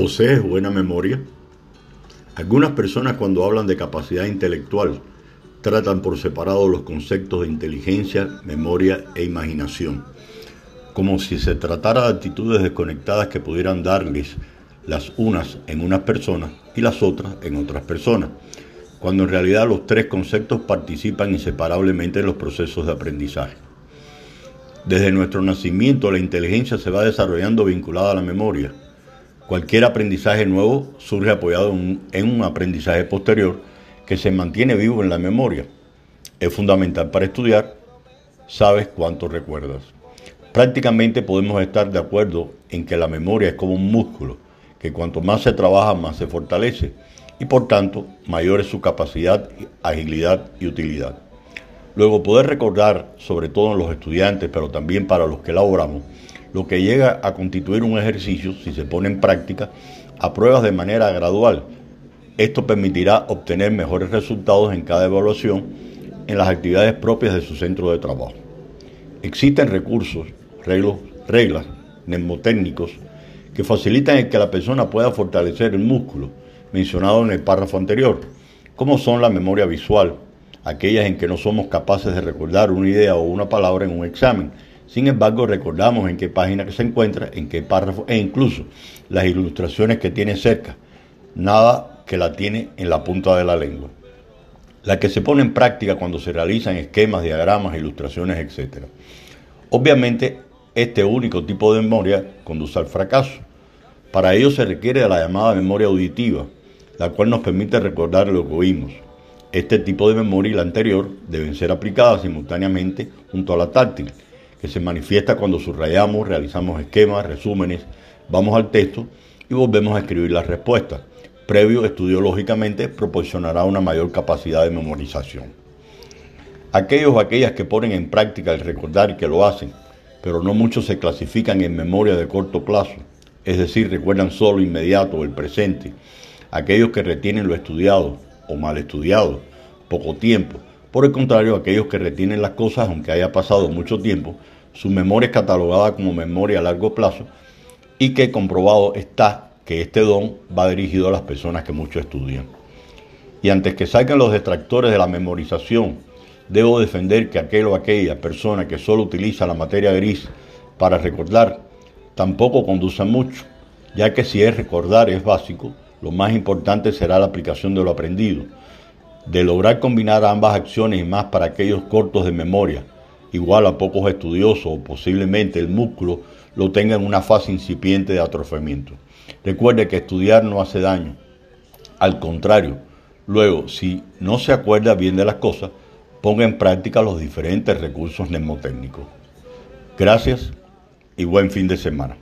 ¿Posees buena memoria? Algunas personas cuando hablan de capacidad intelectual tratan por separado los conceptos de inteligencia, memoria e imaginación, como si se tratara de actitudes desconectadas que pudieran darles las unas en unas personas y las otras en otras personas, cuando en realidad los tres conceptos participan inseparablemente en los procesos de aprendizaje. Desde nuestro nacimiento la inteligencia se va desarrollando vinculada a la memoria. Cualquier aprendizaje nuevo surge apoyado en un aprendizaje posterior que se mantiene vivo en la memoria. Es fundamental para estudiar, sabes cuánto recuerdas. Prácticamente podemos estar de acuerdo en que la memoria es como un músculo, que cuanto más se trabaja, más se fortalece, y por tanto, mayor es su capacidad, agilidad y utilidad. Luego, poder recordar, sobre todo en los estudiantes, pero también para los que elaboramos, lo que llega a constituir un ejercicio, si se pone en práctica, a pruebas de manera gradual. Esto permitirá obtener mejores resultados en cada evaluación en las actividades propias de su centro de trabajo. Existen recursos, reglos, reglas, mnemotécnicos, que facilitan el que la persona pueda fortalecer el músculo mencionado en el párrafo anterior, como son la memoria visual, aquellas en que no somos capaces de recordar una idea o una palabra en un examen. Sin embargo, recordamos en qué página se encuentra, en qué párrafo e incluso las ilustraciones que tiene cerca. Nada que la tiene en la punta de la lengua. La que se pone en práctica cuando se realizan esquemas, diagramas, ilustraciones, etc. Obviamente, este único tipo de memoria conduce al fracaso. Para ello se requiere de la llamada memoria auditiva, la cual nos permite recordar lo que oímos. Este tipo de memoria y la anterior deben ser aplicadas simultáneamente junto a la táctil, que se manifiesta cuando subrayamos, realizamos esquemas, resúmenes, vamos al texto y volvemos a escribir las respuestas. Previo estudio lógicamente proporcionará una mayor capacidad de memorización. Aquellos o aquellas que ponen en práctica el recordar que lo hacen, pero no muchos se clasifican en memoria de corto plazo, es decir, recuerdan solo inmediato el presente. Aquellos que retienen lo estudiado, o mal estudiado, poco tiempo. Por el contrario, aquellos que retienen las cosas, aunque haya pasado mucho tiempo, su memoria es catalogada como memoria a largo plazo y que comprobado está que este don va dirigido a las personas que mucho estudian. Y antes que salgan los detractores de la memorización, debo defender que aquel o aquella persona que solo utiliza la materia gris para recordar, tampoco conduce mucho, ya que si es recordar es básico, lo más importante será la aplicación de lo aprendido, de lograr combinar ambas acciones y más para aquellos cortos de memoria, igual a pocos estudiosos o posiblemente el músculo lo tenga en una fase incipiente de atrofiamiento. Recuerde que estudiar no hace daño, al contrario, luego si no se acuerda bien de las cosas, ponga en práctica los diferentes recursos mnemotécnicos. Gracias y buen fin de semana.